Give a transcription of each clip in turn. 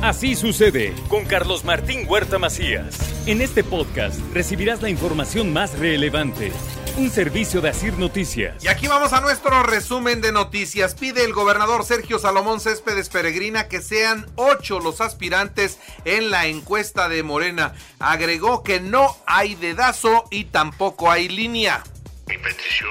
Así sucede con Carlos Martín Huerta Macías. En este podcast recibirás la información más relevante. Un servicio de Asir Noticias. Y aquí vamos a nuestro resumen de noticias. Pide el gobernador Sergio Salomón Céspedes Peregrina que sean ocho los aspirantes en la encuesta de Morena. Agregó que no hay dedazo y tampoco hay línea. Mi petición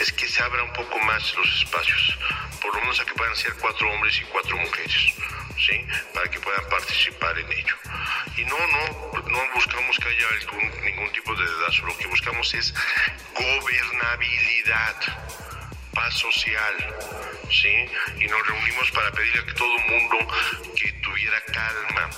es que se abra un poco más los espacios, por lo menos a que puedan ser cuatro hombres y cuatro mujeres. ¿sí? Para que puedan participar en ello. Y no, no, no buscamos que haya ningún tipo de dedazo, lo que buscamos es gobernabilidad, paz social, ¿sí? Y nos reunimos para pedirle a todo el mundo que tuviera calma.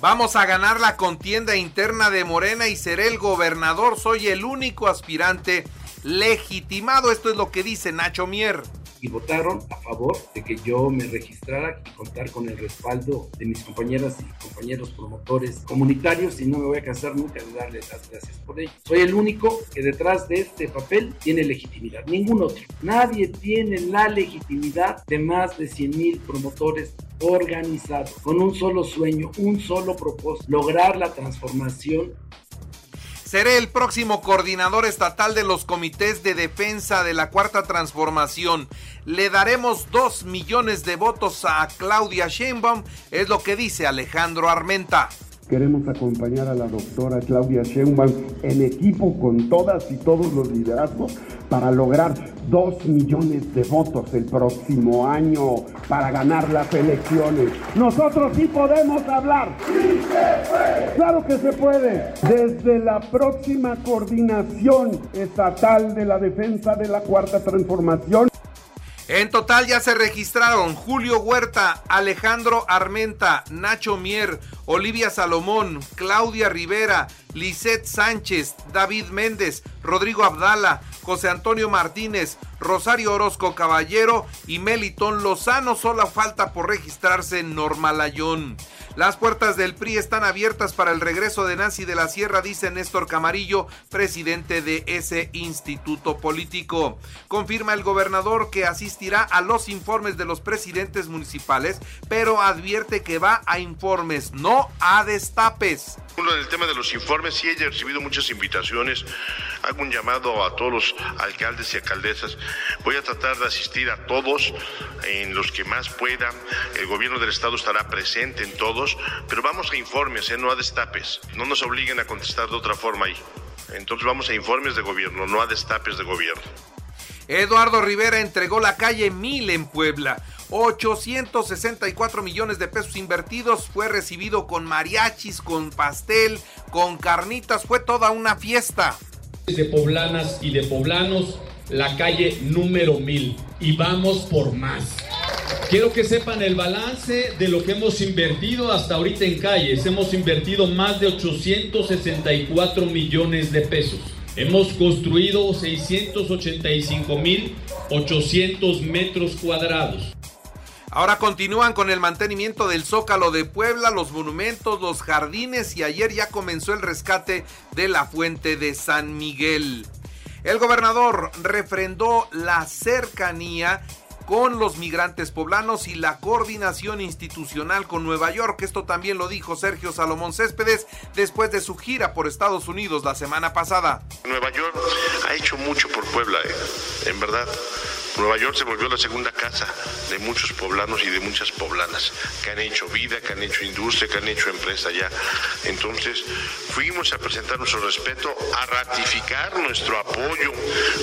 Vamos a ganar la contienda interna de Morena y seré el gobernador. Soy el único aspirante legitimado. Esto es lo que dice Nacho Mier y votaron a favor de que yo me registrara y contar con el respaldo de mis compañeras y compañeros promotores comunitarios y no me voy a cansar nunca de darles las gracias por ello. Soy el único que detrás de este papel tiene legitimidad, ningún otro. Nadie tiene la legitimidad de más de 100 mil promotores organizados, con un solo sueño, un solo propósito, lograr la transformación Seré el próximo coordinador estatal de los comités de defensa de la Cuarta Transformación. Le daremos dos millones de votos a Claudia Sheinbaum, es lo que dice Alejandro Armenta. Queremos acompañar a la doctora Claudia Sheinbaum en equipo con todas y todos los liderazgos para lograr dos millones de votos el próximo año para ganar las elecciones. Nosotros sí podemos hablar. ¡Sí se puede! Claro que se puede. Desde la próxima coordinación estatal de la defensa de la cuarta transformación en total ya se registraron Julio Huerta, Alejandro Armenta, Nacho Mier, Olivia Salomón, Claudia Rivera, Lisette Sánchez, David Méndez, Rodrigo Abdala, José Antonio Martínez, Rosario Orozco Caballero y Melitón Lozano. Solo falta por registrarse Norma Layón. Las puertas del PRI están abiertas para el regreso de Nancy de la Sierra, dice Néstor Camarillo, presidente de ese instituto político. Confirma el gobernador que asistirá a los informes de los presidentes municipales, pero advierte que va a informes, no a destapes. Uno del tema de los informes, sí he recibido muchas invitaciones. Hago un llamado a todos los alcaldes y alcaldesas. Voy a tratar de asistir a todos, en los que más pueda. El gobierno del estado estará presente en todos, pero vamos a informes, ¿eh? no a destapes. No nos obliguen a contestar de otra forma ahí. Entonces vamos a informes de gobierno, no a destapes de gobierno. Eduardo Rivera entregó la calle Mil en Puebla. 864 millones de pesos invertidos, fue recibido con mariachis, con pastel, con carnitas, fue toda una fiesta. De poblanas y de poblanos, la calle número 1000 y vamos por más. Quiero que sepan el balance de lo que hemos invertido hasta ahorita en calles. Hemos invertido más de 864 millones de pesos. Hemos construido 685.800 metros cuadrados. Ahora continúan con el mantenimiento del Zócalo de Puebla, los monumentos, los jardines y ayer ya comenzó el rescate de la fuente de San Miguel. El gobernador refrendó la cercanía con los migrantes poblanos y la coordinación institucional con Nueva York. Esto también lo dijo Sergio Salomón Céspedes después de su gira por Estados Unidos la semana pasada. Nueva York ha hecho mucho por Puebla, ¿eh? en verdad. Nueva York se volvió la segunda casa de muchos poblanos y de muchas poblanas que han hecho vida, que han hecho industria, que han hecho empresa allá. Entonces fuimos a presentar nuestro respeto, a ratificar nuestro apoyo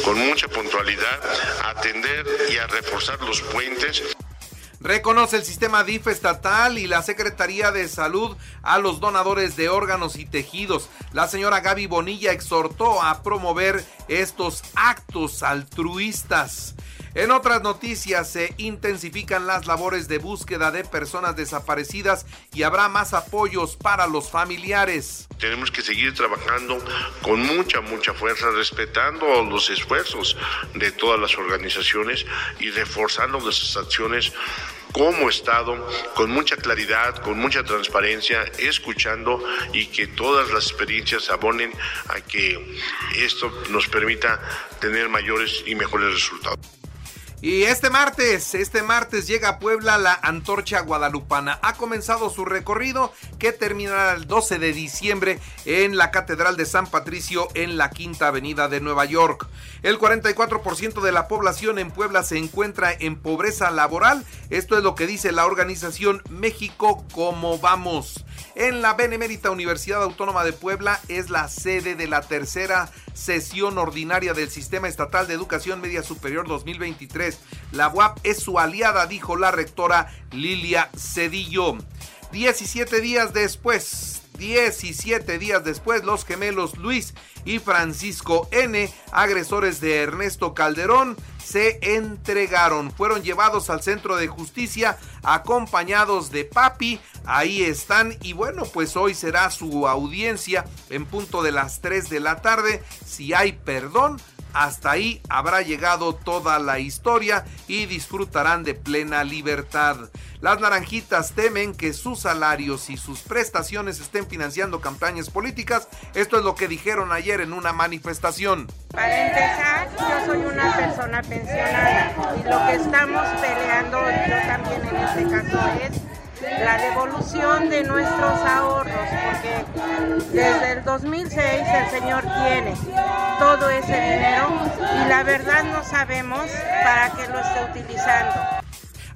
con mucha puntualidad, a atender y a reforzar los puentes. Reconoce el sistema DIF estatal y la Secretaría de Salud a los donadores de órganos y tejidos. La señora Gaby Bonilla exhortó a promover estos actos altruistas. En otras noticias, se intensifican las labores de búsqueda de personas desaparecidas y habrá más apoyos para los familiares. Tenemos que seguir trabajando con mucha, mucha fuerza, respetando los esfuerzos de todas las organizaciones y reforzando nuestras acciones como Estado, con mucha claridad, con mucha transparencia, escuchando y que todas las experiencias abonen a que esto nos permita tener mayores y mejores resultados. Y este martes, este martes llega a Puebla la antorcha guadalupana. Ha comenzado su recorrido que terminará el 12 de diciembre en la Catedral de San Patricio en la Quinta Avenida de Nueva York. El 44% de la población en Puebla se encuentra en pobreza laboral. Esto es lo que dice la organización México Como Vamos. En la Benemérita Universidad Autónoma de Puebla es la sede de la tercera sesión ordinaria del Sistema Estatal de Educación Media Superior 2023. La UAP es su aliada, dijo la rectora Lilia Cedillo. 17 días después, 17 días después, los gemelos Luis y Francisco N., agresores de Ernesto Calderón, se entregaron. Fueron llevados al centro de justicia acompañados de papi. Ahí están y bueno, pues hoy será su audiencia en punto de las 3 de la tarde. Si hay perdón, hasta ahí habrá llegado toda la historia y disfrutarán de plena libertad. Las naranjitas temen que sus salarios y sus prestaciones estén financiando campañas políticas. Esto es lo que dijeron ayer en una manifestación. Para empezar, yo soy una persona pensionada y lo que estamos peleando yo también en este caso es la devolución de nuestros ahorros, 2006 el señor tiene todo ese dinero y la verdad no sabemos para qué lo esté utilizando.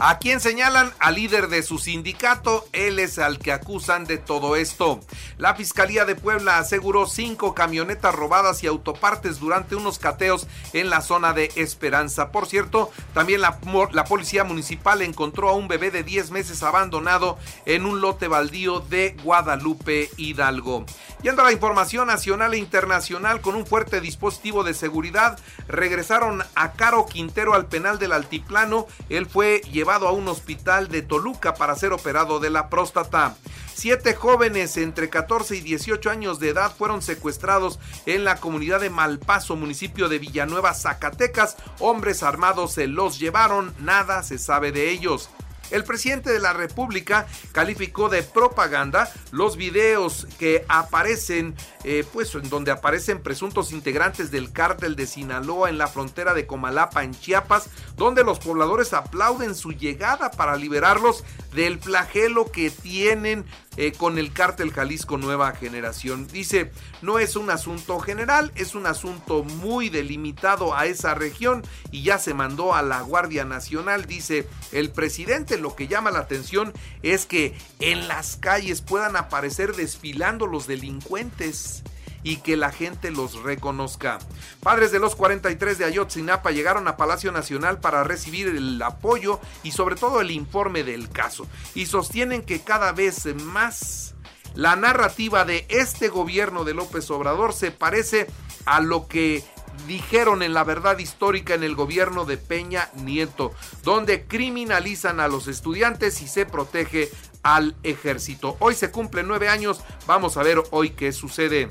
¿A quién señalan? Al líder de su sindicato, él es al que acusan de todo esto. La Fiscalía de Puebla aseguró cinco camionetas robadas y autopartes durante unos cateos en la zona de Esperanza. Por cierto, también la, la Policía Municipal encontró a un bebé de 10 meses abandonado en un lote baldío de Guadalupe Hidalgo. Yendo a la información nacional e internacional con un fuerte dispositivo de seguridad, regresaron a Caro Quintero al penal del Altiplano. Él fue llevado a un hospital de Toluca para ser operado de la próstata. Siete jóvenes entre 14 y 18 años de edad fueron secuestrados en la comunidad de Malpaso, municipio de Villanueva, Zacatecas. Hombres armados se los llevaron, nada se sabe de ellos. El presidente de la República calificó de propaganda los videos que aparecen, eh, pues en donde aparecen presuntos integrantes del cártel de Sinaloa en la frontera de Comalapa, en Chiapas, donde los pobladores aplauden su llegada para liberarlos del flagelo que tienen eh, con el cártel Jalisco Nueva Generación. Dice, no es un asunto general, es un asunto muy delimitado a esa región y ya se mandó a la Guardia Nacional, dice el presidente. Lo que llama la atención es que en las calles puedan aparecer desfilando los delincuentes y que la gente los reconozca. Padres de los 43 de Ayotzinapa llegaron a Palacio Nacional para recibir el apoyo y sobre todo el informe del caso y sostienen que cada vez más la narrativa de este gobierno de López Obrador se parece a lo que dijeron en la verdad histórica en el gobierno de Peña Nieto, donde criminalizan a los estudiantes y se protege al ejército. Hoy se cumplen nueve años, vamos a ver hoy qué sucede.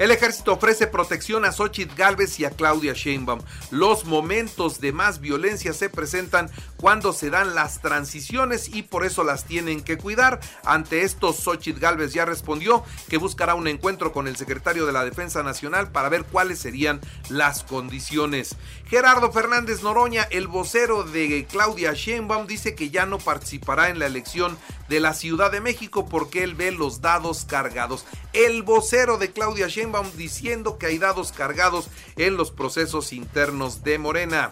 El ejército ofrece protección a Xochitl Galvez y a Claudia Sheinbaum. Los momentos de más violencia se presentan cuando se dan las transiciones y por eso las tienen que cuidar. Ante esto, Xochitl Galvez ya respondió que buscará un encuentro con el secretario de la Defensa Nacional para ver cuáles serían las condiciones. Gerardo Fernández Noroña, el vocero de Claudia Sheinbaum, dice que ya no participará en la elección de la Ciudad de México porque él ve los dados cargados. El vocero de Claudia Sheinbaum diciendo que hay dados cargados en los procesos internos de Morena.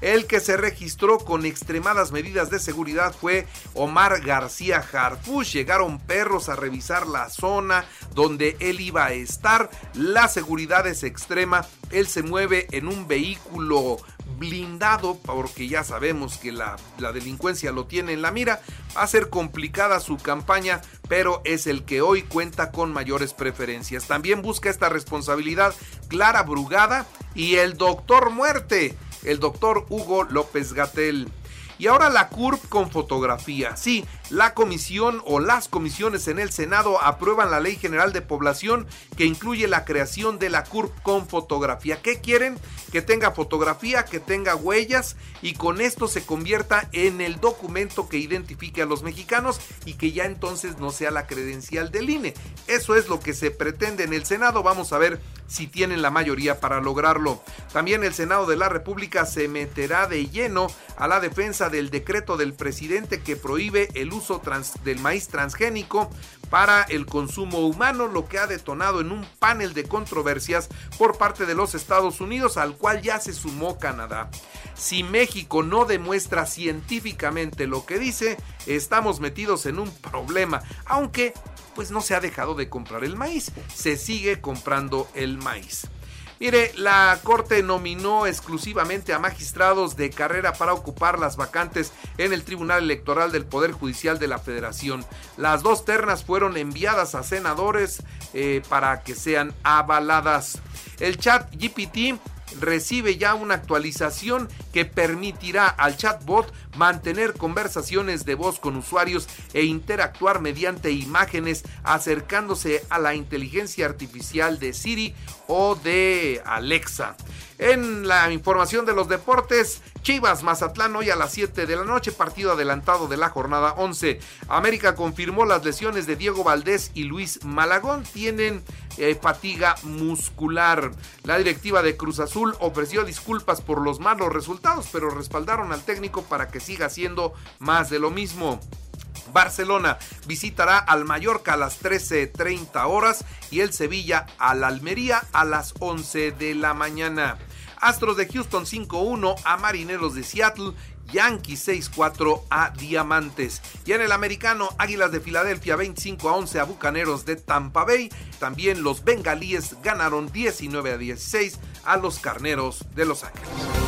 El que se registró con extremadas medidas de seguridad fue Omar García Harfush. Llegaron perros a revisar la zona donde él iba a estar. La seguridad es extrema. Él se mueve en un vehículo blindado, porque ya sabemos que la, la, delincuencia lo tiene en la mira. Va a ser complicada su campaña, pero es el que hoy cuenta con mayores preferencias. También busca esta responsabilidad Clara Brugada y el doctor Muerte, el doctor Hugo López Gatel. Y ahora la CURP con fotografía. Sí, la comisión o las comisiones en el Senado aprueban la Ley General de Población que incluye la creación de la CURP con fotografía. ¿Qué quieren? Que tenga fotografía, que tenga huellas y con esto se convierta en el documento que identifique a los mexicanos y que ya entonces no sea la credencial del INE. Eso es lo que se pretende en el Senado. Vamos a ver si tienen la mayoría para lograrlo. También el Senado de la República se meterá de lleno a la defensa del decreto del presidente que prohíbe el uso del maíz transgénico para el consumo humano, lo que ha detonado en un panel de controversias por parte de los Estados Unidos, al cual ya se sumó Canadá. Si México no demuestra científicamente lo que dice, estamos metidos en un problema, aunque pues no se ha dejado de comprar el maíz, se sigue comprando el maíz. Mire, la Corte nominó exclusivamente a magistrados de carrera para ocupar las vacantes en el Tribunal Electoral del Poder Judicial de la Federación. Las dos ternas fueron enviadas a senadores eh, para que sean avaladas. El chat GPT recibe ya una actualización que permitirá al chatbot mantener conversaciones de voz con usuarios e interactuar mediante imágenes acercándose a la inteligencia artificial de Siri o de Alexa. En la información de los deportes, Chivas Mazatlán hoy a las 7 de la noche, partido adelantado de la jornada 11. América confirmó las lesiones de Diego Valdés y Luis Malagón tienen eh, fatiga muscular. La directiva de Cruz Azul ofreció disculpas por los malos resultados, pero respaldaron al técnico para que siga siendo más de lo mismo. Barcelona visitará al Mallorca a las 13.30 horas y el Sevilla al Almería a las 11 de la mañana. Astros de Houston 5-1 a Marineros de Seattle. Yankees 6-4 a Diamantes. Y en el americano, Águilas de Filadelfia 25 a 11 a Bucaneros de Tampa Bay. También los bengalíes ganaron 19 a 16 a los Carneros de Los Ángeles.